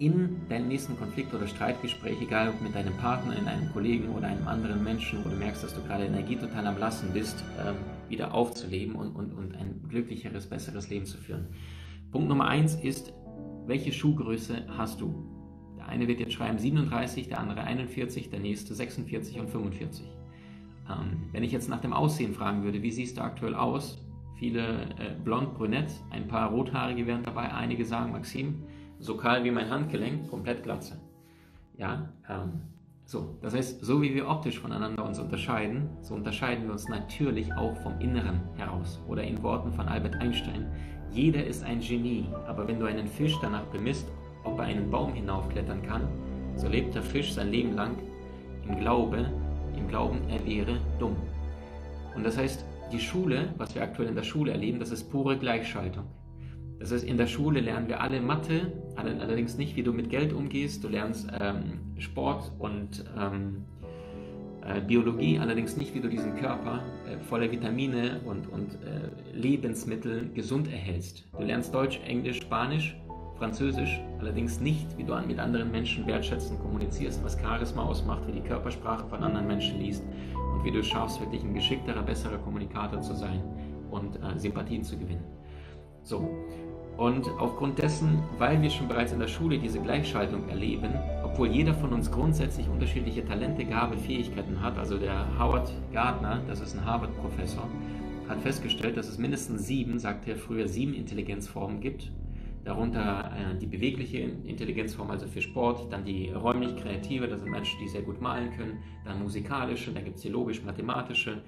in deinem nächsten Konflikt oder Streitgespräch, egal ob mit deinem Partner, in einem Kollegen oder einem anderen Menschen, wo du merkst, dass du gerade Energie total am Lassen bist, ähm, wieder aufzuleben und, und, und ein glücklicheres, besseres Leben zu führen. Punkt Nummer eins ist, welche Schuhgröße hast du? Der eine wird jetzt schreiben 37, der andere 41, der nächste 46 und 45. Ähm, wenn ich jetzt nach dem Aussehen fragen würde, wie siehst du aktuell aus? Viele äh, blond, brünett, ein paar rothaarige wären dabei, einige sagen, Maxim, so kahl wie mein Handgelenk, komplett Glatze. Ja, ähm, so, das heißt, so wie wir optisch voneinander uns unterscheiden, so unterscheiden wir uns natürlich auch vom Inneren heraus. Oder in Worten von Albert Einstein, jeder ist ein Genie, aber wenn du einen Fisch danach bemisst, ob er einen Baum hinaufklettern kann, so lebt der Fisch sein Leben lang im Glaube, im Glauben, er wäre dumm. Und das heißt, die Schule, was wir aktuell in der Schule erleben, das ist pure Gleichschaltung. Das heißt, in der Schule lernen wir alle Mathe, allerdings nicht, wie du mit Geld umgehst. Du lernst ähm, Sport und ähm, äh, Biologie, allerdings nicht, wie du diesen Körper äh, voller Vitamine und, und äh, Lebensmittel gesund erhältst. Du lernst Deutsch, Englisch, Spanisch, Französisch, allerdings nicht, wie du mit anderen Menschen wertschätzend kommunizierst, was Charisma ausmacht, wie die Körpersprache von anderen Menschen liest und wie du es schaffst, wirklich ein geschickterer, besserer Kommunikator zu sein und äh, Sympathien zu gewinnen. So, und aufgrund dessen, weil wir schon bereits in der Schule diese Gleichschaltung erleben, obwohl jeder von uns grundsätzlich unterschiedliche Talente, Gabe, Fähigkeiten hat, also der Howard Gardner, das ist ein Harvard-Professor, hat festgestellt, dass es mindestens sieben, sagte er früher, sieben Intelligenzformen gibt. Darunter äh, die bewegliche Intelligenzform, also für Sport, dann die räumlich-kreative, das sind Menschen, die sehr gut malen können, dann musikalische, dann gibt es die logisch-mathematische,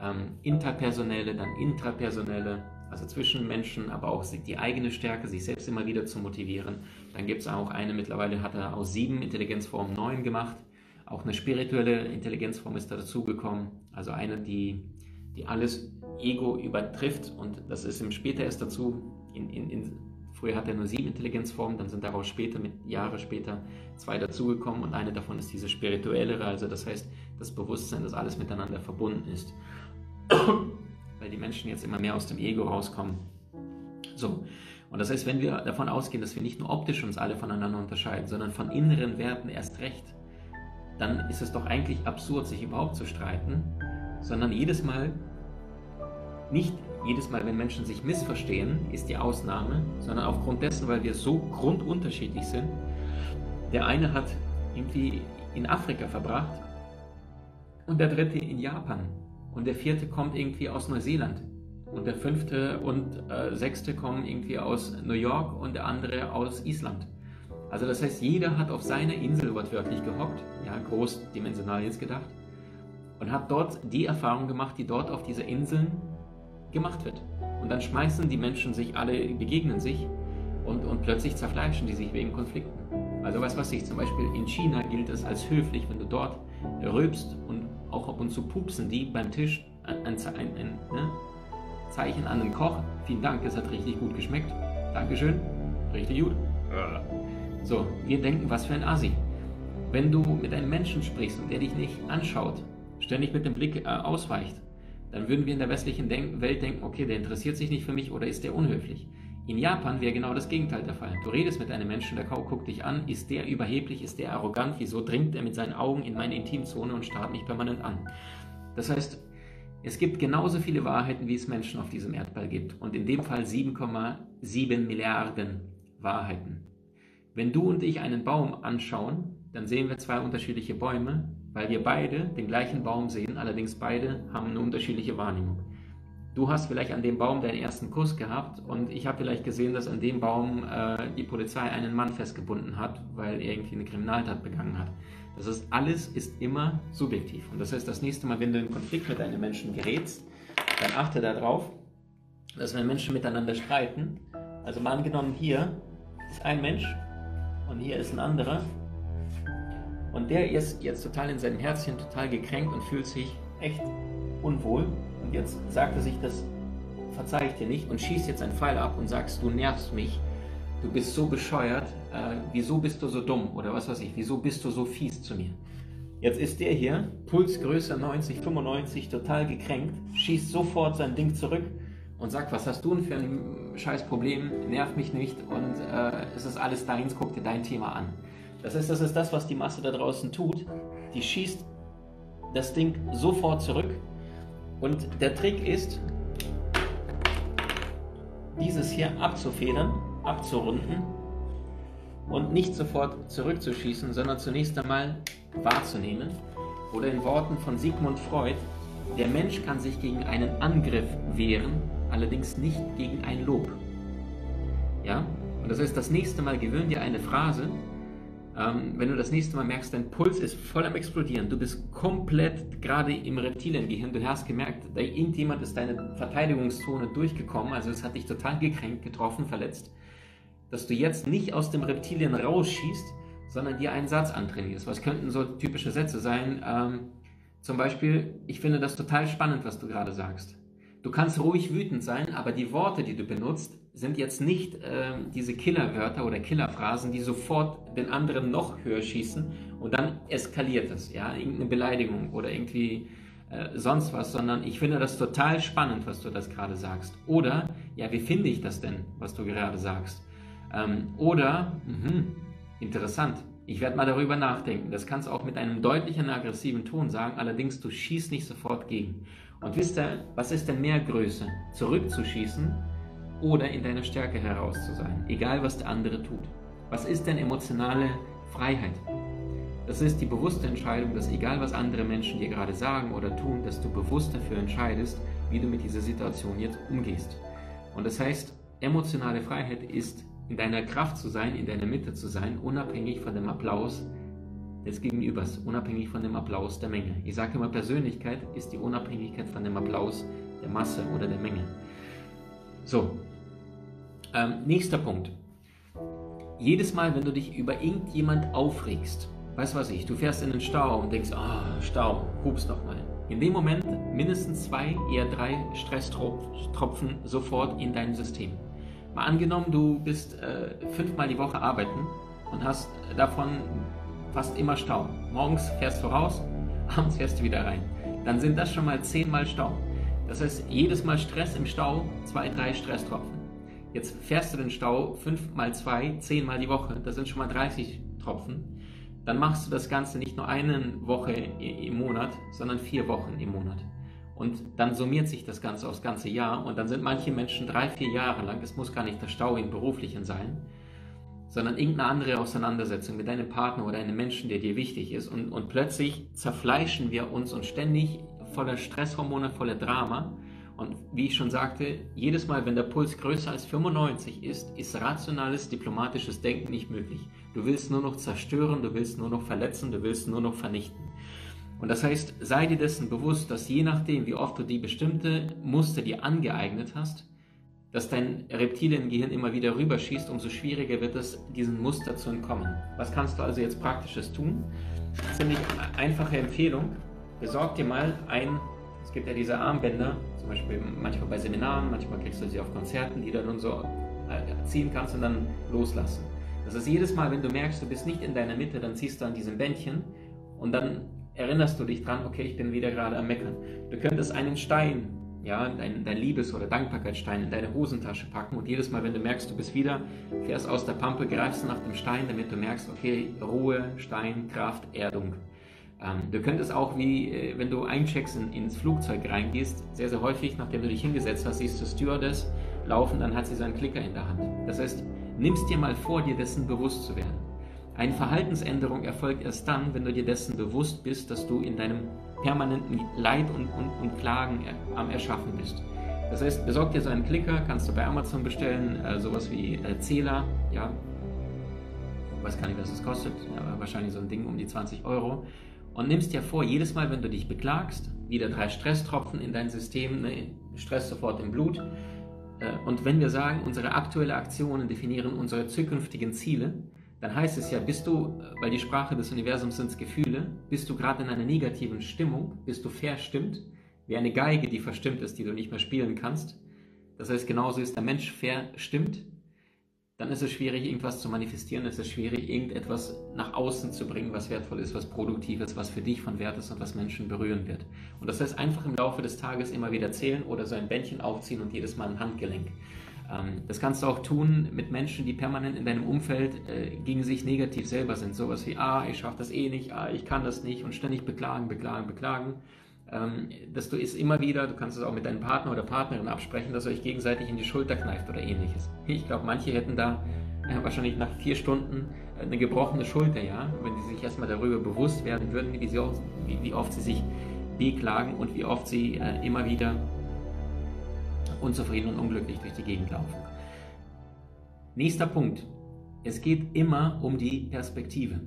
ähm, interpersonelle, dann intrapersonelle, also zwischen Menschen, aber auch die eigene Stärke, sich selbst immer wieder zu motivieren. Dann gibt es auch eine, mittlerweile hat er aus sieben Intelligenzformen neun gemacht. Auch eine spirituelle Intelligenzform ist da dazugekommen. Also eine, die, die alles Ego übertrifft und das ist ihm später erst dazu. In, in, in, früher hat er nur sieben Intelligenzformen, dann sind daraus später, mit Jahre später, zwei dazugekommen und eine davon ist diese spirituellere, also das heißt das Bewusstsein, dass alles miteinander verbunden ist weil die Menschen jetzt immer mehr aus dem Ego rauskommen. So. Und das heißt, wenn wir davon ausgehen, dass wir nicht nur optisch uns alle voneinander unterscheiden, sondern von inneren Werten erst recht, dann ist es doch eigentlich absurd, sich überhaupt zu streiten, sondern jedes Mal, nicht jedes Mal, wenn Menschen sich missverstehen, ist die Ausnahme, sondern aufgrund dessen, weil wir so grundunterschiedlich sind. Der eine hat irgendwie in Afrika verbracht und der dritte in Japan und der vierte kommt irgendwie aus Neuseeland und der fünfte und äh, sechste kommen irgendwie aus New York und der andere aus Island. Also das heißt, jeder hat auf seiner Insel wortwörtlich gehockt, ja, großdimensional jetzt gedacht, und hat dort die Erfahrung gemacht, die dort auf dieser Insel gemacht wird. Und dann schmeißen die Menschen sich alle, begegnen sich und, und plötzlich zerfleischen die sich wegen Konflikten. Also was weiß ich, zum Beispiel in China gilt es als höflich, wenn du dort rülpst und auch ab und zu pupsen die beim Tisch ein, ein, ein, ein ne? Zeichen an den Koch. Vielen Dank, es hat richtig gut geschmeckt. Dankeschön, richtig gut. So, wir denken, was für ein Asi. Wenn du mit einem Menschen sprichst und der dich nicht anschaut, ständig mit dem Blick äh, ausweicht, dann würden wir in der westlichen Denk Welt denken, okay, der interessiert sich nicht für mich oder ist der unhöflich. In Japan wäre genau das Gegenteil der Fall. Du redest mit einem Menschen, der guckt dich an, ist der überheblich, ist der arrogant, wieso dringt er mit seinen Augen in meine Intimzone und starrt mich permanent an. Das heißt, es gibt genauso viele Wahrheiten, wie es Menschen auf diesem Erdball gibt. Und in dem Fall 7,7 Milliarden Wahrheiten. Wenn du und ich einen Baum anschauen, dann sehen wir zwei unterschiedliche Bäume, weil wir beide den gleichen Baum sehen, allerdings beide haben eine unterschiedliche Wahrnehmung. Du hast vielleicht an dem Baum deinen ersten Kuss gehabt und ich habe vielleicht gesehen, dass an dem Baum äh, die Polizei einen Mann festgebunden hat, weil er irgendwie eine Kriminaltat begangen hat. Das ist alles ist immer subjektiv. Und das heißt, das nächste Mal, wenn du in Konflikt mit einem Menschen gerätst, dann achte darauf, dass wenn Menschen miteinander streiten, also mal angenommen hier ist ein Mensch und hier ist ein anderer. Und der ist jetzt total in seinem Herzchen total gekränkt und fühlt sich echt unwohl. Jetzt sagt er sich, das verzeih ich dir nicht und schießt jetzt einen Pfeil ab und sagst, du nervst mich, du bist so bescheuert, äh, wieso bist du so dumm oder was weiß ich, wieso bist du so fies zu mir? Jetzt ist der hier, Pulsgröße 90, 95, total gekränkt, schießt sofort sein Ding zurück und sagt, was hast du denn für ein scheiß Problem, nerv mich nicht und äh, es ist alles deins, guck dir dein Thema an. Das heißt, das ist das, was die Masse da draußen tut. Die schießt das Ding sofort zurück und der Trick ist, dieses hier abzufedern, abzurunden und nicht sofort zurückzuschießen, sondern zunächst einmal wahrzunehmen. Oder in Worten von Sigmund Freud, der Mensch kann sich gegen einen Angriff wehren, allerdings nicht gegen ein Lob. Ja? Und das heißt, das nächste Mal gewöhn dir eine Phrase, ähm, wenn du das nächste Mal merkst, dein Puls ist voll am Explodieren, du bist komplett gerade im Reptiliengehirn, du hast gemerkt, da irgendjemand ist deine Verteidigungszone durchgekommen, also es hat dich total gekränkt, getroffen, verletzt, dass du jetzt nicht aus dem Reptilien rausschießt, sondern dir einen Satz antrainierst. Was könnten so typische Sätze sein? Ähm, zum Beispiel, ich finde das total spannend, was du gerade sagst. Du kannst ruhig wütend sein, aber die Worte, die du benutzt, sind jetzt nicht äh, diese Killerwörter oder Killerphrasen, die sofort den anderen noch höher schießen und dann eskaliert es, ja, irgendeine Beleidigung oder irgendwie äh, sonst was, sondern ich finde das total spannend, was du das gerade sagst. Oder, ja, wie finde ich das denn, was du gerade sagst? Ähm, oder, mh, interessant, ich werde mal darüber nachdenken. Das kannst du auch mit einem deutlichen aggressiven Ton sagen, allerdings du schießt nicht sofort gegen. Und wisst ihr, was ist denn mehr Größe? Zurückzuschießen oder in deiner Stärke heraus zu sein, egal was der andere tut. Was ist denn emotionale Freiheit? Das ist die bewusste Entscheidung, dass egal was andere Menschen dir gerade sagen oder tun, dass du bewusst dafür entscheidest, wie du mit dieser Situation jetzt umgehst. Und das heißt, emotionale Freiheit ist in deiner Kraft zu sein, in deiner Mitte zu sein, unabhängig von dem Applaus des Gegenübers, unabhängig von dem Applaus der Menge. Ich sage immer, Persönlichkeit ist die Unabhängigkeit von dem Applaus der Masse oder der Menge. So, ähm, nächster Punkt. Jedes Mal, wenn du dich über irgendjemand aufregst, weißt du was ich, du fährst in den Stau und denkst, ah, oh, Stau, hups nochmal. In dem Moment mindestens zwei, eher drei Stresstropfen sofort in dein System. Mal angenommen, du bist äh, fünfmal die Woche arbeiten und hast davon fast immer Stau. Morgens fährst du raus, abends fährst du wieder rein. Dann sind das schon mal zehnmal Stau. Das heißt, jedes Mal Stress im Stau, zwei, drei Stresstropfen. Jetzt fährst du den Stau 5 mal 2, 10 mal die Woche, das sind schon mal 30 Tropfen. Dann machst du das Ganze nicht nur eine Woche im Monat, sondern vier Wochen im Monat. Und dann summiert sich das Ganze aufs ganze Jahr und dann sind manche Menschen drei, vier Jahre lang, es muss gar nicht der Stau im beruflichen sein, sondern irgendeine andere Auseinandersetzung mit deinem Partner oder einem Menschen, der dir wichtig ist. Und, und plötzlich zerfleischen wir uns und ständig voller Stresshormone, voller Drama und wie ich schon sagte, jedes Mal, wenn der Puls größer als 95 ist, ist rationales diplomatisches Denken nicht möglich. Du willst nur noch zerstören, du willst nur noch verletzen, du willst nur noch vernichten. Und das heißt, sei dir dessen bewusst, dass je nachdem, wie oft du die bestimmte Muster dir angeeignet hast, dass dein Reptiliengehirn immer wieder rüberschießt, umso schwieriger wird es, diesem Muster zu entkommen. Was kannst du also jetzt Praktisches tun? Ziemlich einfache Empfehlung. Besorg dir mal ein es gibt ja diese Armbänder, zum Beispiel manchmal bei Seminaren, manchmal kriegst du sie auf Konzerten, die du dann so äh, ziehen kannst und dann loslassen. Das ist jedes Mal, wenn du merkst, du bist nicht in deiner Mitte, dann ziehst du an diesem Bändchen und dann erinnerst du dich dran, okay, ich bin wieder gerade am Meckern. Du könntest einen Stein, ja, dein, dein Liebes- oder Dankbarkeitsstein in deine Hosentasche packen und jedes Mal, wenn du merkst, du bist wieder, fährst aus der Pampe, greifst nach dem Stein, damit du merkst, okay, Ruhe, Stein, Kraft, Erdung. Ähm, du könntest auch, wie äh, wenn du eincheckst in, ins Flugzeug reingehst, sehr, sehr häufig, nachdem du dich hingesetzt hast, siehst du Stewardess laufen, dann hat sie so einen Klicker in der Hand. Das heißt, nimmst dir mal vor, dir dessen bewusst zu werden. Eine Verhaltensänderung erfolgt erst dann, wenn du dir dessen bewusst bist, dass du in deinem permanenten Leid und, und, und Klagen am Erschaffen bist. Das heißt, besorg dir so einen Klicker, kannst du bei Amazon bestellen, äh, sowas wie äh, Zähler, ja, ich weiß gar nicht, was das kostet, aber wahrscheinlich so ein Ding um die 20 Euro und nimmst dir vor, jedes Mal, wenn du dich beklagst, wieder drei Stresstropfen in dein System, ne, Stress sofort im Blut. Äh, und wenn wir sagen, unsere aktuellen Aktionen definieren unsere zukünftigen Ziele, dann heißt es ja, bist du, weil die Sprache des Universums sind Gefühle, bist du gerade in einer negativen Stimmung, bist du verstimmt, wie eine Geige, die verstimmt ist, die du nicht mehr spielen kannst. Das heißt, genauso ist der Mensch verstimmt, dann ist es schwierig, irgendwas zu manifestieren, es ist schwierig, irgendetwas nach außen zu bringen, was wertvoll ist, was produktiv ist, was für dich von Wert ist und was Menschen berühren wird. Und das heißt, einfach im Laufe des Tages immer wieder zählen oder so ein Bändchen aufziehen und jedes Mal ein Handgelenk. Ähm, das kannst du auch tun mit Menschen, die permanent in deinem Umfeld äh, gegen sich negativ selber sind. Sowas wie, ah, ich schaffe das eh nicht, ah, ich kann das nicht und ständig beklagen, beklagen, beklagen ähm, dass du es immer wieder, du kannst es auch mit deinem Partner oder Partnerin absprechen, dass ihr euch gegenseitig in die Schulter kneift oder ähnliches. Ich glaube, manche hätten da äh, wahrscheinlich nach vier Stunden äh, eine gebrochene Schulter, ja, wenn sie sich erstmal darüber bewusst werden würden, wie, sie wie, wie oft sie sich beklagen und wie oft sie äh, immer wieder unzufrieden und unglücklich durch die Gegend laufen. Nächster Punkt. Es geht immer um die Perspektive.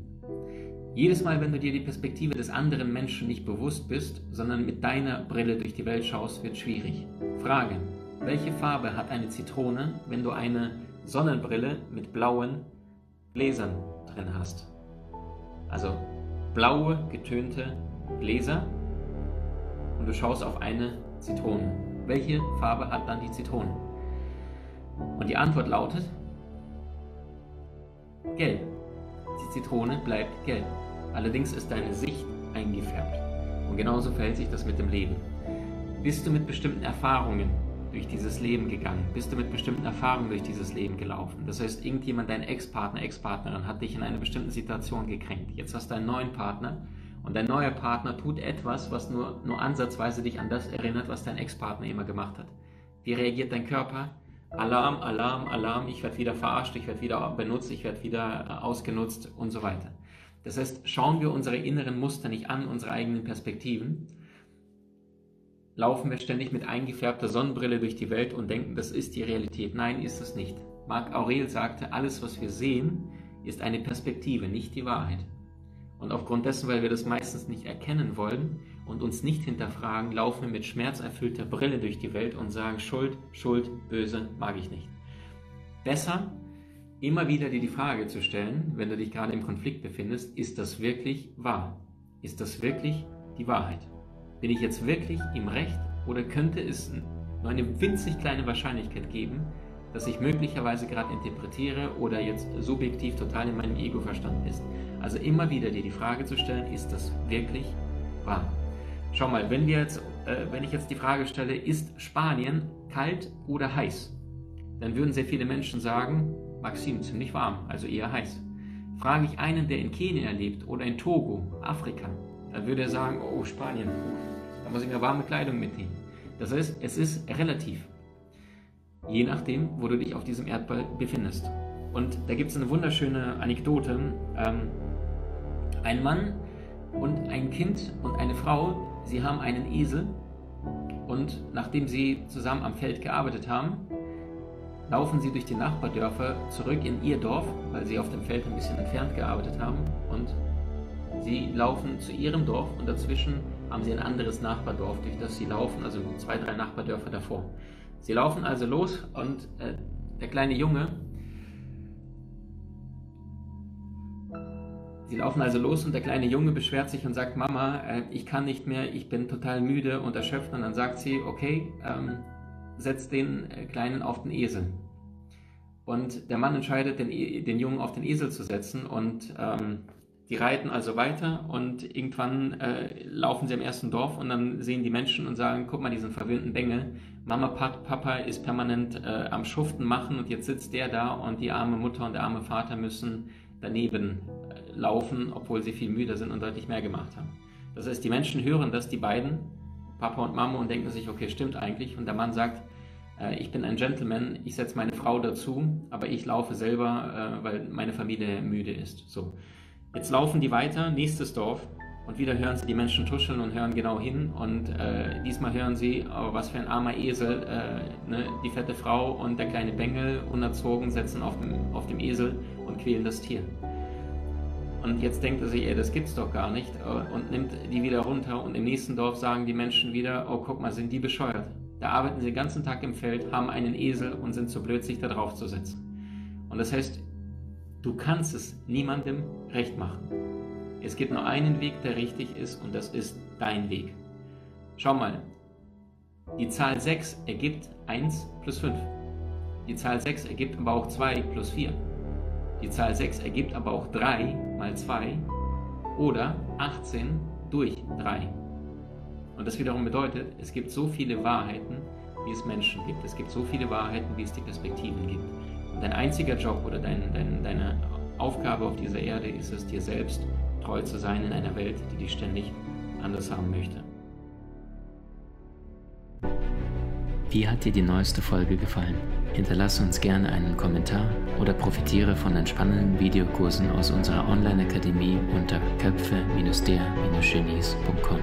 Jedes Mal, wenn du dir die Perspektive des anderen Menschen nicht bewusst bist, sondern mit deiner Brille durch die Welt schaust, wird schwierig. Frage. Welche Farbe hat eine Zitrone, wenn du eine Sonnenbrille mit blauen Gläsern drin hast? Also blaue, getönte Gläser und du schaust auf eine Zitrone. Welche Farbe hat dann die Zitrone? Und die Antwort lautet gelb. Die Zitrone bleibt gelb. Allerdings ist deine Sicht eingefärbt. Und genauso verhält sich das mit dem Leben. Bist du mit bestimmten Erfahrungen durch dieses Leben gegangen? Bist du mit bestimmten Erfahrungen durch dieses Leben gelaufen? Das heißt, irgendjemand, dein Ex-Partner, Ex-Partnerin hat dich in einer bestimmten Situation gekränkt. Jetzt hast du einen neuen Partner und dein neuer Partner tut etwas, was nur, nur ansatzweise dich an das erinnert, was dein Ex-Partner immer gemacht hat. Wie reagiert dein Körper? Alarm, Alarm, Alarm, ich werde wieder verarscht, ich werde wieder benutzt, ich werde wieder äh, ausgenutzt und so weiter. Das heißt, schauen wir unsere inneren Muster nicht an, unsere eigenen Perspektiven, laufen wir ständig mit eingefärbter Sonnenbrille durch die Welt und denken, das ist die Realität. Nein, ist es nicht. Marc Aurel sagte, alles, was wir sehen, ist eine Perspektive, nicht die Wahrheit. Und aufgrund dessen, weil wir das meistens nicht erkennen wollen und uns nicht hinterfragen, laufen wir mit schmerzerfüllter Brille durch die Welt und sagen, Schuld, Schuld, böse, mag ich nicht. Besser immer wieder dir die Frage zu stellen, wenn du dich gerade im Konflikt befindest, ist das wirklich wahr? Ist das wirklich die Wahrheit? Bin ich jetzt wirklich im Recht oder könnte es nur eine winzig kleine Wahrscheinlichkeit geben, dass ich möglicherweise gerade interpretiere oder jetzt subjektiv total in meinem Ego-Verstand ist? Also immer wieder dir die Frage zu stellen, ist das wirklich wahr? Schau mal, wenn, wir jetzt, äh, wenn ich jetzt die Frage stelle, ist Spanien kalt oder heiß? Dann würden sehr viele Menschen sagen, Maxim, ziemlich warm, also eher heiß. Frage ich einen, der in Kenia lebt oder in Togo, Afrika, dann würde er sagen, oh Spanien, da muss ich mir warme Kleidung mitnehmen. Das heißt, es ist relativ. Je nachdem, wo du dich auf diesem Erdball befindest. Und da gibt es eine wunderschöne Anekdote. Ähm, ein Mann und ein Kind und eine Frau, sie haben einen Esel und nachdem sie zusammen am Feld gearbeitet haben, laufen sie durch die Nachbardörfer zurück in ihr Dorf, weil sie auf dem Feld ein bisschen entfernt gearbeitet haben. Und sie laufen zu ihrem Dorf und dazwischen haben sie ein anderes Nachbardorf, durch das sie laufen, also zwei, drei Nachbardörfer davor. Sie laufen also los und äh, der kleine Junge, Sie laufen also los und der kleine Junge beschwert sich und sagt, Mama, äh, ich kann nicht mehr, ich bin total müde und erschöpft. Und dann sagt sie, okay, ähm, setzt den äh, Kleinen auf den Esel. Und der Mann entscheidet, den, e, den Jungen auf den Esel zu setzen und ähm, die reiten also weiter und irgendwann äh, laufen sie im ersten Dorf und dann sehen die Menschen und sagen, guck mal diesen verwöhnten Bengel, Mama, Papa ist permanent äh, am Schuften machen und jetzt sitzt der da und die arme Mutter und der arme Vater müssen daneben äh, laufen, obwohl sie viel müder sind und deutlich mehr gemacht haben. Das heißt, die Menschen hören das, die beiden, Papa und Mama und denken sich, okay, stimmt eigentlich. Und der Mann sagt, äh, ich bin ein Gentleman, ich setze meine Frau dazu, aber ich laufe selber, äh, weil meine Familie müde ist. So. Jetzt laufen die weiter, nächstes Dorf. Und wieder hören sie die Menschen tuscheln und hören genau hin. Und äh, diesmal hören sie, oh, was für ein armer Esel, äh, ne? die fette Frau und der kleine Bengel, unerzogen, setzen auf dem, auf dem Esel und quälen das Tier. Und jetzt denkt er sich, ey, das gibt's doch gar nicht äh, und nimmt die wieder runter. Und im nächsten Dorf sagen die Menschen wieder, oh, guck mal, sind die bescheuert. Da arbeiten sie den ganzen Tag im Feld, haben einen Esel und sind zu blöd, sich da drauf zu setzen. Und das heißt, Du kannst es niemandem recht machen. Es gibt nur einen Weg, der richtig ist und das ist dein Weg. Schau mal, die Zahl 6 ergibt 1 plus 5. Die Zahl 6 ergibt aber auch 2 plus 4. Die Zahl 6 ergibt aber auch 3 mal 2 oder 18 durch 3. Und das wiederum bedeutet, es gibt so viele Wahrheiten, wie es Menschen gibt. Es gibt so viele Wahrheiten, wie es die Perspektiven gibt. Dein einziger Job oder dein, dein, deine Aufgabe auf dieser Erde ist es, dir selbst treu zu sein in einer Welt, die dich ständig anders haben möchte. Wie hat dir die neueste Folge gefallen? Hinterlasse uns gerne einen Kommentar oder profitiere von entspannenden Videokursen aus unserer Online-Akademie unter köpfe-der-genies.com.